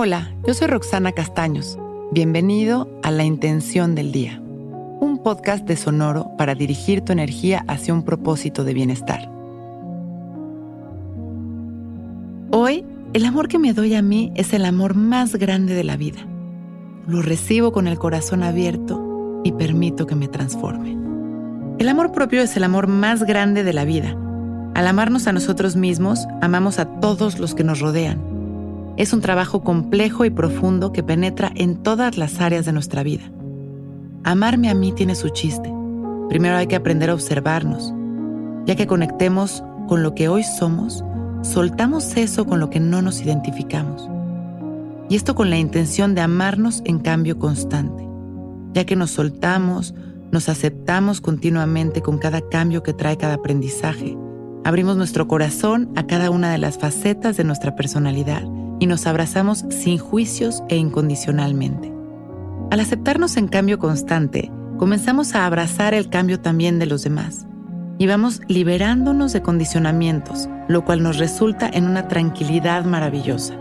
Hola, yo soy Roxana Castaños. Bienvenido a La Intención del Día, un podcast de Sonoro para dirigir tu energía hacia un propósito de bienestar. Hoy, el amor que me doy a mí es el amor más grande de la vida. Lo recibo con el corazón abierto y permito que me transforme. El amor propio es el amor más grande de la vida. Al amarnos a nosotros mismos, amamos a todos los que nos rodean es un trabajo complejo y profundo que penetra en todas las áreas de nuestra vida. Amarme a mí tiene su chiste. Primero hay que aprender a observarnos. Ya que conectemos con lo que hoy somos, soltamos eso con lo que no nos identificamos. Y esto con la intención de amarnos en cambio constante. Ya que nos soltamos, nos aceptamos continuamente con cada cambio que trae cada aprendizaje. Abrimos nuestro corazón a cada una de las facetas de nuestra personalidad y nos abrazamos sin juicios e incondicionalmente. Al aceptarnos en cambio constante, comenzamos a abrazar el cambio también de los demás y vamos liberándonos de condicionamientos, lo cual nos resulta en una tranquilidad maravillosa.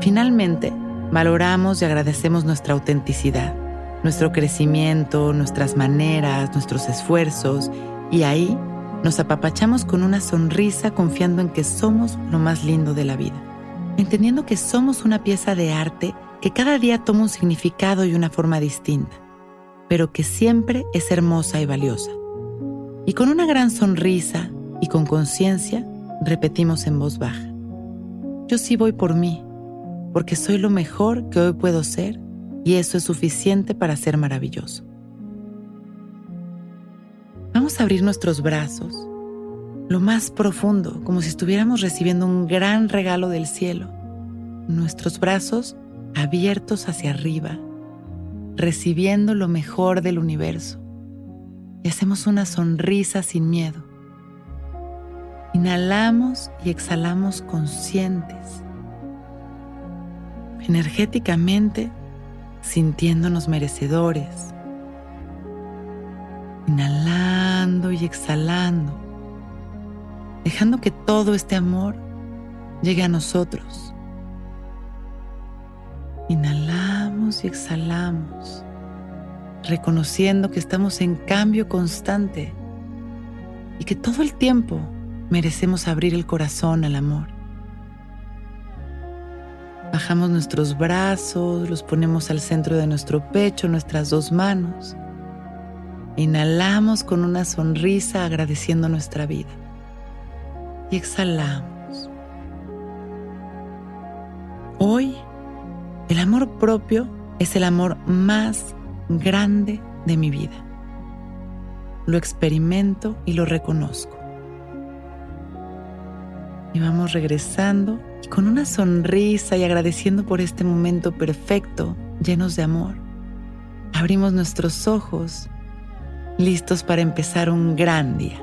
Finalmente, valoramos y agradecemos nuestra autenticidad, nuestro crecimiento, nuestras maneras, nuestros esfuerzos y ahí nos apapachamos con una sonrisa confiando en que somos lo más lindo de la vida entendiendo que somos una pieza de arte que cada día toma un significado y una forma distinta, pero que siempre es hermosa y valiosa. Y con una gran sonrisa y con conciencia repetimos en voz baja. Yo sí voy por mí, porque soy lo mejor que hoy puedo ser y eso es suficiente para ser maravilloso. Vamos a abrir nuestros brazos lo más profundo, como si estuviéramos recibiendo un gran regalo del cielo. Nuestros brazos abiertos hacia arriba, recibiendo lo mejor del universo. Y hacemos una sonrisa sin miedo. Inhalamos y exhalamos conscientes, energéticamente sintiéndonos merecedores. Inhalando y exhalando dejando que todo este amor llegue a nosotros. Inhalamos y exhalamos, reconociendo que estamos en cambio constante y que todo el tiempo merecemos abrir el corazón al amor. Bajamos nuestros brazos, los ponemos al centro de nuestro pecho, nuestras dos manos. Inhalamos con una sonrisa agradeciendo nuestra vida y exhalamos. Hoy, el amor propio es el amor más grande de mi vida. Lo experimento y lo reconozco. Y vamos regresando y con una sonrisa y agradeciendo por este momento perfecto, llenos de amor. Abrimos nuestros ojos, listos para empezar un gran día.